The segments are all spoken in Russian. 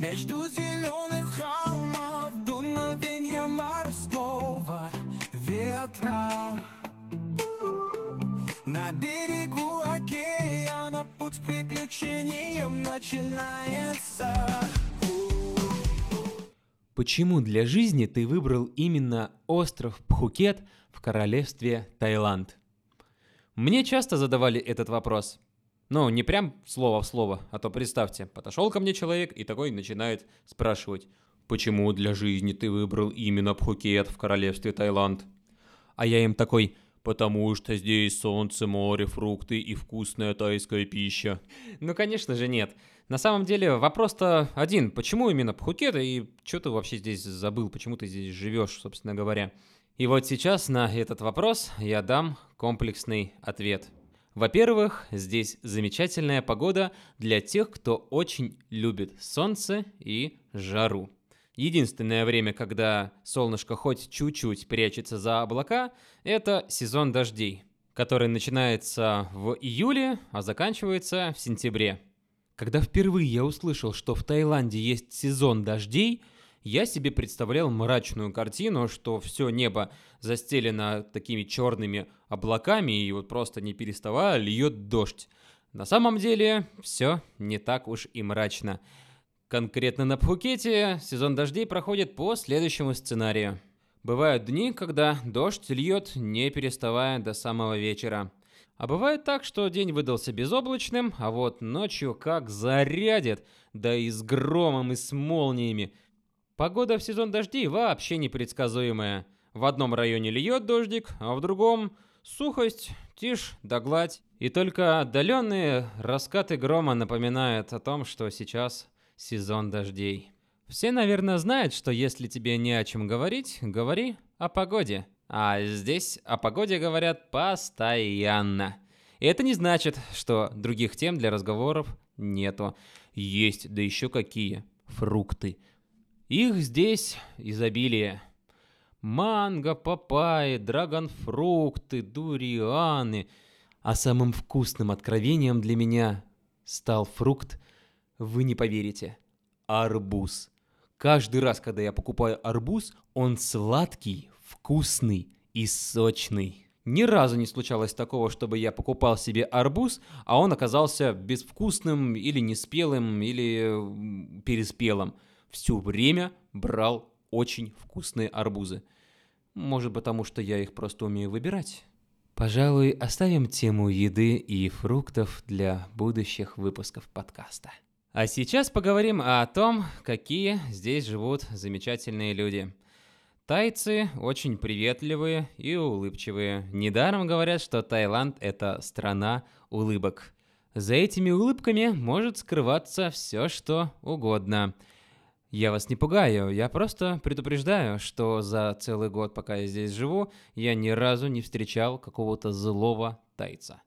Между зеленых холмов дуновенья морского ветра На берегу океана путь к приключениям начинается Почему для жизни ты выбрал именно остров Пхукет в королевстве Таиланд? Мне часто задавали этот вопрос. Ну, не прям слово в слово, а то представьте, подошел ко мне человек и такой начинает спрашивать, почему для жизни ты выбрал именно Пхукет в королевстве Таиланд? А я им такой, потому что здесь солнце, море, фрукты и вкусная тайская пища. Ну, конечно же, нет. На самом деле вопрос-то один. Почему именно Пхукет и что ты вообще здесь забыл, почему ты здесь живешь, собственно говоря? И вот сейчас на этот вопрос я дам комплексный ответ – во-первых, здесь замечательная погода для тех, кто очень любит солнце и жару. Единственное время, когда солнышко хоть чуть-чуть прячется за облака, это сезон дождей, который начинается в июле, а заканчивается в сентябре. Когда впервые я услышал, что в Таиланде есть сезон дождей – я себе представлял мрачную картину, что все небо застелено такими черными облаками и вот просто не переставая льет дождь. На самом деле все не так уж и мрачно. Конкретно на Пхукете сезон дождей проходит по следующему сценарию. Бывают дни, когда дождь льет, не переставая до самого вечера. А бывает так, что день выдался безоблачным, а вот ночью как зарядит, да и с громом и с молниями. Погода в сезон дождей вообще непредсказуемая. В одном районе льет дождик, а в другом сухость, тишь да гладь. И только отдаленные раскаты грома напоминают о том, что сейчас сезон дождей. Все, наверное, знают, что если тебе не о чем говорить, говори о погоде. А здесь о погоде говорят постоянно. И это не значит, что других тем для разговоров нету. Есть, да еще какие. Фрукты, их здесь изобилие. Манго, папайи, драгонфрукты, дурианы. А самым вкусным откровением для меня стал фрукт, вы не поверите, арбуз. Каждый раз, когда я покупаю арбуз, он сладкий, вкусный и сочный. Ни разу не случалось такого, чтобы я покупал себе арбуз, а он оказался безвкусным или неспелым, или переспелым все время брал очень вкусные арбузы. Может, потому что я их просто умею выбирать. Пожалуй, оставим тему еды и фруктов для будущих выпусков подкаста. А сейчас поговорим о том, какие здесь живут замечательные люди. Тайцы очень приветливые и улыбчивые. Недаром говорят, что Таиланд – это страна улыбок. За этими улыбками может скрываться все, что угодно – я вас не пугаю, я просто предупреждаю, что за целый год, пока я здесь живу, я ни разу не встречал какого-то злого тайца.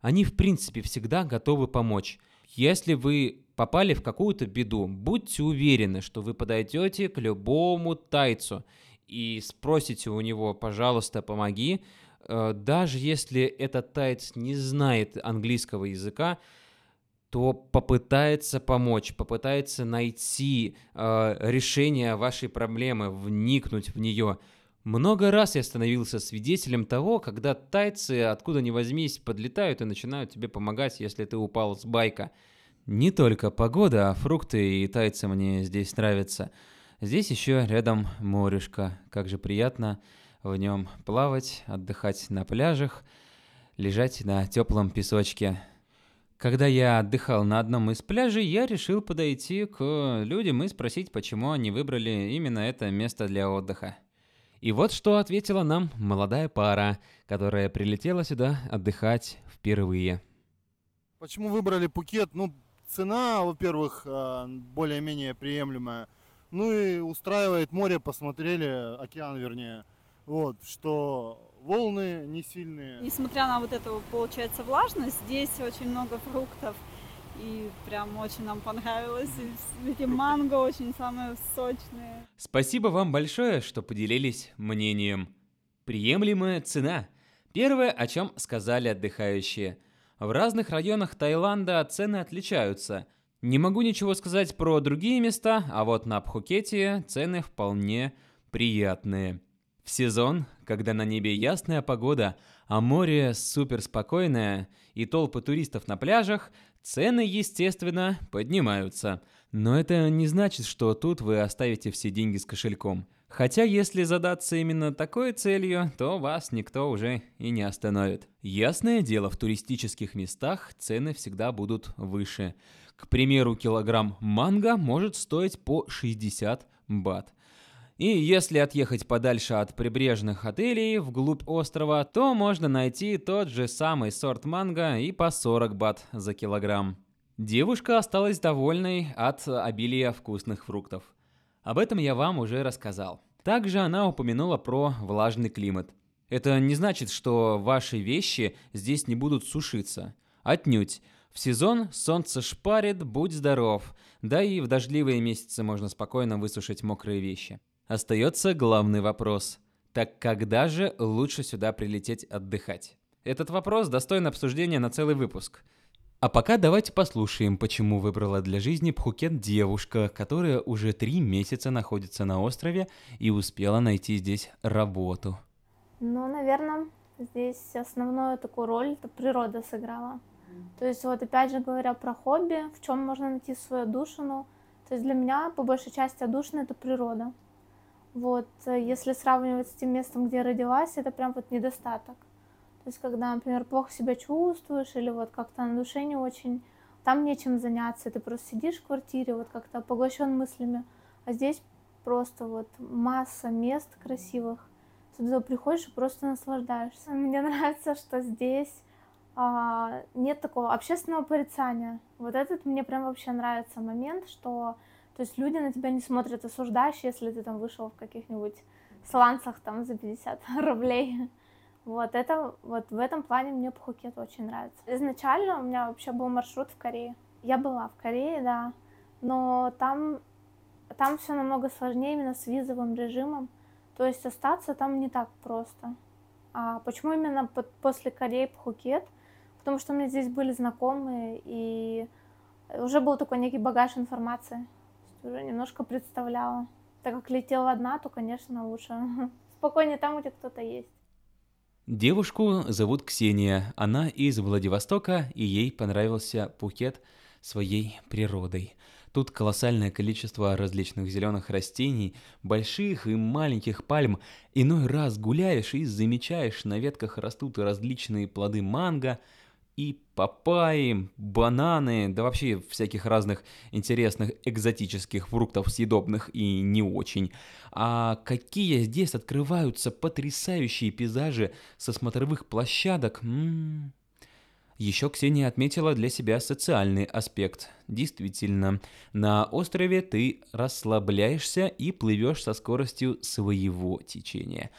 Они, в принципе, всегда готовы помочь. Если вы попали в какую-то беду, будьте уверены, что вы подойдете к любому тайцу и спросите у него, пожалуйста, помоги, э, даже если этот тайц не знает английского языка, то попытается помочь, попытается найти э, решение вашей проблемы, вникнуть в нее. Много раз я становился свидетелем того, когда тайцы, откуда ни возьмись, подлетают и начинают тебе помогать, если ты упал с байка. Не только погода, а фрукты и тайцы мне здесь нравятся. Здесь еще рядом морешко. Как же приятно в нем плавать, отдыхать на пляжах, лежать на теплом песочке. Когда я отдыхал на одном из пляжей, я решил подойти к людям и спросить, почему они выбрали именно это место для отдыха. И вот что ответила нам молодая пара, которая прилетела сюда отдыхать впервые. Почему выбрали Пукет? Ну, цена, во-первых, а, более-менее приемлемая. Ну и устраивает море, посмотрели, океан вернее. Вот, что волны не сильные. Несмотря на вот эту, получается, влажность, здесь очень много фруктов. И прям очень нам понравилось. И эти манго очень самые сочные. Спасибо вам большое, что поделились мнением. Приемлемая цена. Первое, о чем сказали отдыхающие. В разных районах Таиланда цены отличаются. Не могу ничего сказать про другие места, а вот на Пхукете цены вполне приятные. В сезон, когда на небе ясная погода, а море супер спокойное и толпы туристов на пляжах, цены, естественно, поднимаются. Но это не значит, что тут вы оставите все деньги с кошельком. Хотя если задаться именно такой целью, то вас никто уже и не остановит. Ясное дело, в туристических местах цены всегда будут выше. К примеру, килограмм манго может стоить по 60 бат. И если отъехать подальше от прибрежных отелей вглубь острова, то можно найти тот же самый сорт манго и по 40 бат за килограмм. Девушка осталась довольной от обилия вкусных фруктов. Об этом я вам уже рассказал. Также она упомянула про влажный климат. Это не значит, что ваши вещи здесь не будут сушиться. Отнюдь. В сезон солнце шпарит, будь здоров. Да и в дождливые месяцы можно спокойно высушить мокрые вещи. Остается главный вопрос. Так когда же лучше сюда прилететь отдыхать? Этот вопрос достоин обсуждения на целый выпуск. А пока давайте послушаем, почему выбрала для жизни Пхукет девушка, которая уже три месяца находится на острове и успела найти здесь работу. Ну, наверное, здесь основную такую роль это природа сыграла. То есть вот опять же говоря про хобби, в чем можно найти свою душину, то есть для меня по большей части отдушина это природа. Вот, если сравнивать с тем местом, где родилась, это прям вот недостаток. То есть, когда, например, плохо себя чувствуешь или вот как-то на душе не очень, там нечем заняться, ты просто сидишь в квартире, вот как-то поглощен мыслями. А здесь просто вот масса мест красивых. Ты туда приходишь и просто наслаждаешься. Мне нравится, что здесь а, нет такого общественного порицания. Вот этот мне прям вообще нравится момент, что то есть люди на тебя не смотрят осуждающе, если ты там вышел в каких-нибудь сланцах там за 50 рублей. Вот это, вот в этом плане мне Пхукет очень нравится. Изначально у меня вообще был маршрут в Корее. Я была в Корее, да, но там, там все намного сложнее именно с визовым режимом. То есть остаться там не так просто. А почему именно под, после Кореи Пхукет? Потому что у меня здесь были знакомые, и уже был такой некий багаж информации. Уже немножко представляла. Так как летела одна, то, конечно, лучше спокойнее там, где кто-то есть. Девушку зовут Ксения, она из Владивостока, и ей понравился Пхукет своей природой. Тут колоссальное количество различных зеленых растений, больших и маленьких пальм. Иной раз гуляешь и замечаешь, на ветках растут различные плоды манго – и папайи, бананы, да вообще всяких разных интересных экзотических фруктов съедобных и не очень. А какие здесь открываются потрясающие пейзажи со смотровых площадок. М-м-м. Еще Ксения отметила для себя социальный аспект. Действительно, на острове ты расслабляешься и плывешь со скоростью своего течения.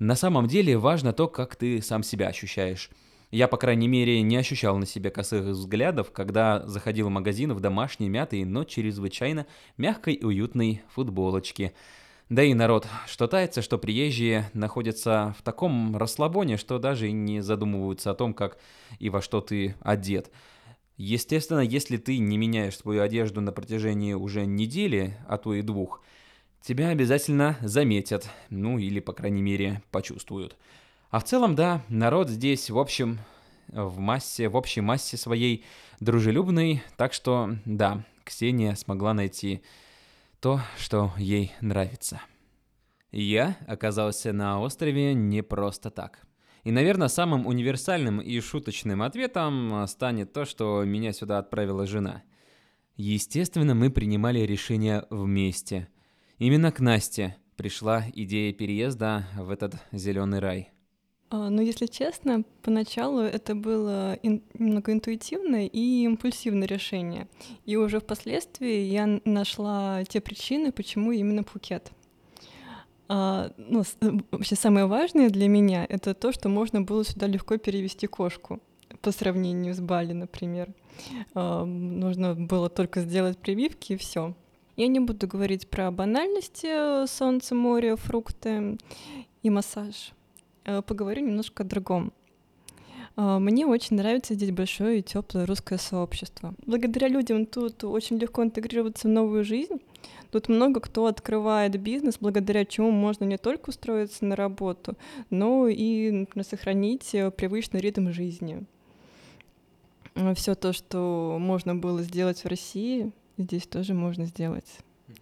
На самом деле важно то, как ты сам себя ощущаешь. Я, по крайней мере, не ощущал на себе косых взглядов, когда заходил в магазин в домашней мятой, но чрезвычайно мягкой и уютной футболочке. Да и народ шатается, что приезжие находятся в таком расслабоне, что даже и не задумываются о том, как и во что ты одет. Естественно, если ты не меняешь свою одежду на протяжении уже недели, а то и двух, тебя обязательно заметят, ну или, по крайней мере, почувствуют. А в целом, да, народ здесь, в общем, в массе, в общей массе своей дружелюбный, так что, да, Ксения смогла найти то, что ей нравится. Я оказался на острове не просто так. И, наверное, самым универсальным и шуточным ответом станет то, что меня сюда отправила жена. Естественно, мы принимали решение вместе. Именно к Насте пришла идея переезда в этот зеленый рай. А, ну, если честно, поначалу это было ин- немного интуитивное и импульсивное решение. И уже впоследствии я нашла те причины, почему именно Пхукет. А, ну, вообще самое важное для меня — это то, что можно было сюда легко перевести кошку по сравнению с Бали, например. А, нужно было только сделать прививки и все. Я не буду говорить про банальности солнце, море, фрукты и массаж — Э, поговорю немножко о другом. А, Мне очень нравится здесь большое и теплое русское сообщество. Благодаря людям тут очень легко интегрироваться в новую жизнь. Тут много кто открывает бизнес, благодаря чему можно не только устроиться на работу, но и, например, сохранить э, привычный ритм жизни. Все то, что можно было сделать в России, здесь тоже можно сделать.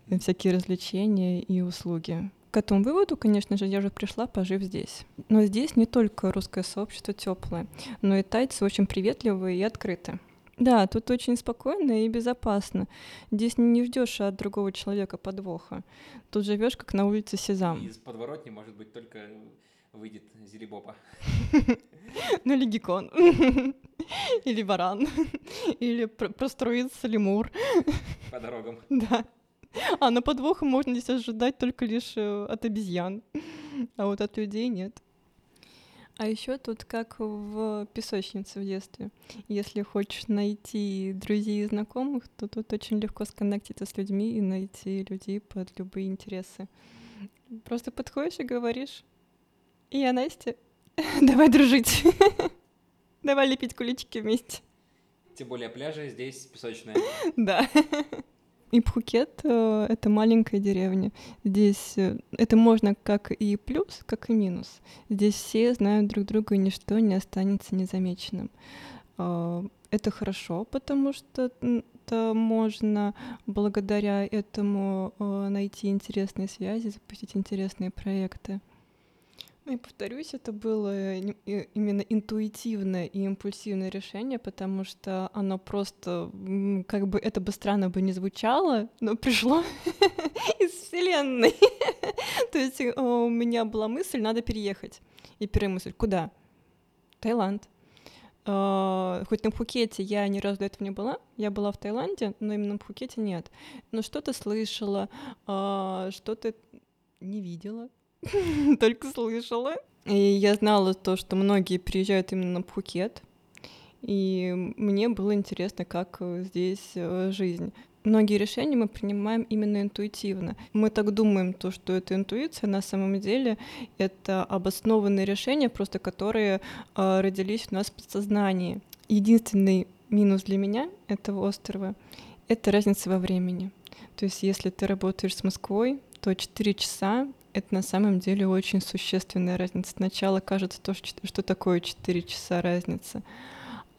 И всякие развлечения и услуги. К этому выводу, конечно же, я уже пришла, пожив здесь. Но здесь не только русское сообщество теплое, но и тайцы очень приветливые и открыты. Да, тут очень спокойно и безопасно. Здесь не ждешь от другого человека подвоха. Тут живешь как на улице Сезам. Из подворотни, может быть, только выйдет Зелебопа. Ну или геккон. Или варан. Или про- простроится лемур. По дорогам. Да. А на подвоха можно здесь ожидать только лишь э, от обезьян. А вот от людей нет. А еще тут как в песочнице в детстве. Если хочешь найти друзей и знакомых, то тут очень легко сконнектиться с людьми и найти людей под любые интересы. Просто подходишь и говоришь, и я Настя, давай дружить. Давай лепить куличики вместе. Тем более пляжи здесь песочные. Да. И Пхукет э, — это маленькая деревня. Здесь э, это можно как и плюс, как и минус. Здесь все знают друг друга, и ничто не останется незамеченным. Э, Это хорошо, потому что это можно благодаря этому э, найти интересные связи, запустить интересные проекты. Ну и повторюсь, это было не- и- именно интуитивное и импульсивное решение, потому что оно просто, как бы это бы странно бы не звучало, но пришло из вселенной. То есть э, у меня была мысль, надо переехать. И первая мысль, куда? Таиланд. А, Хоть на Пхукете я ни разу до этого не была, я была в Таиланде, но именно на Пхукете нет. Но что-то слышала, а, что-то не видела, только слышала. И я знала то, что многие приезжают именно на Пхукет. И мне было интересно, как э, здесь э, жизнь. Многие решения мы принимаем именно интуитивно. Мы так думаем, то, что это интуиция, на самом деле это обоснованные решения, просто которые э, родились у нас в подсознании. Единственный минус для меня этого острова — это разница во времени. То есть если ты работаешь с Москвой, то 4 часа — это на самом деле очень существенная разница. Сначала кажется, то, что, такое 4 часа разница.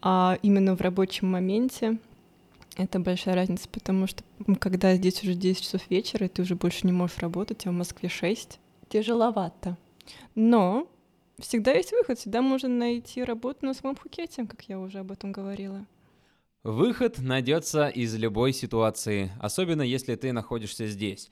А именно в рабочем моменте это большая разница, потому что когда здесь уже 10 часов вечера, и ты уже больше не можешь работать, а в Москве 6, тяжеловато. Но всегда есть выход, всегда можно найти работу на своем Пхукете, как я уже об этом говорила. Выход найдется из любой ситуации, особенно если ты находишься здесь.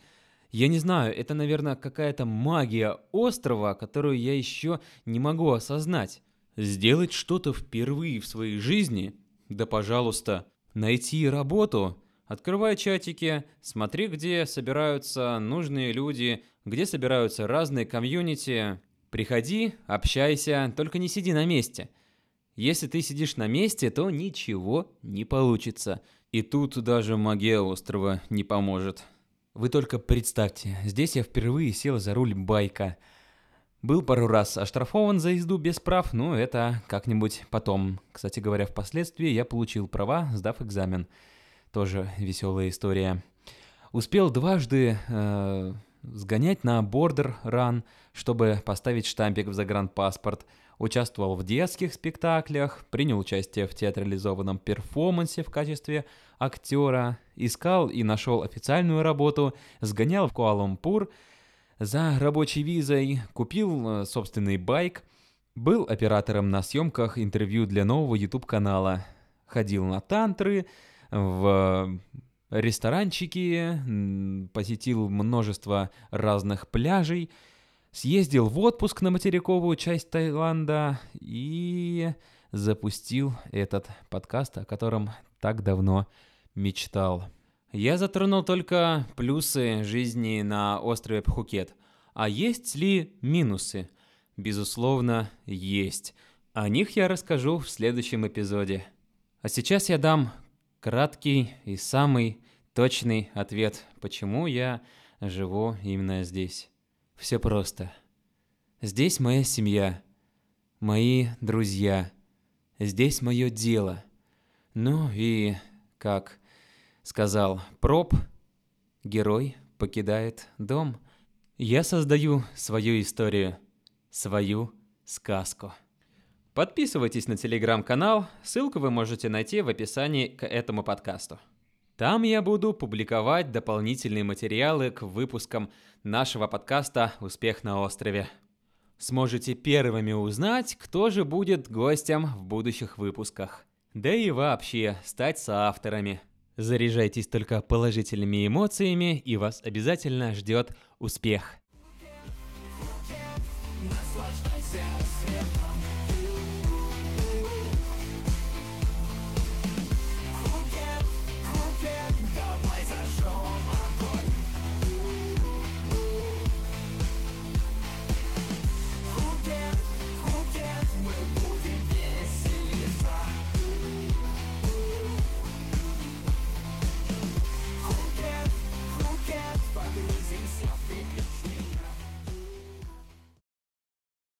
Я не знаю, это, наверное, какая-то магия острова, которую я еще не могу осознать. Сделать что-то впервые в своей жизни? Да пожалуйста. Найти работу? Открывай чатики, смотри, где собираются нужные люди, где собираются разные комьюнити. Приходи, общайся, только не сиди на месте. Если ты сидишь на месте, то ничего не получится. И тут даже магия острова не поможет. Вы только представьте, здесь я впервые сел за руль байка. Был пару раз оштрафован за езду без прав, но это как-нибудь потом. Кстати говоря, впоследствии я получил права, сдав экзамен. Тоже веселая история. Успел дважды э, сгонять на бордер ран, чтобы поставить штампик в загранпаспорт. Участвовал в детских спектаклях, принял участие в театрализованном перформансе в качестве актера, искал и нашел официальную работу, сгонял в Куала-Лумпур за рабочей визой, купил э, собственный байк, был оператором на съемках интервью для нового YouTube-канала, ходил на тантры, в ресторанчики, посетил множество разных пляжей, съездил в отпуск на материковую часть Таиланда и запустил этот подкаст, о котором так давно мечтал. Я затронул только плюсы жизни на острове Пхукет. А есть ли минусы? Безусловно, есть. О них я расскажу в следующем эпизоде. А сейчас я дам краткий и самый точный ответ, почему я живу именно здесь. Все просто. Здесь моя семья, мои друзья, Здесь мое дело. Ну и, как сказал Проб, герой покидает дом. Я создаю свою историю, свою сказку. Подписывайтесь на телеграм-канал, ссылку вы можете найти в описании к этому подкасту. Там я буду публиковать дополнительные материалы к выпускам нашего подкаста «Успех на острове». Сможете первыми узнать, кто же будет гостем в будущих выпусках. Да и вообще стать соавторами. Заряжайтесь только положительными эмоциями, и вас обязательно ждет успех.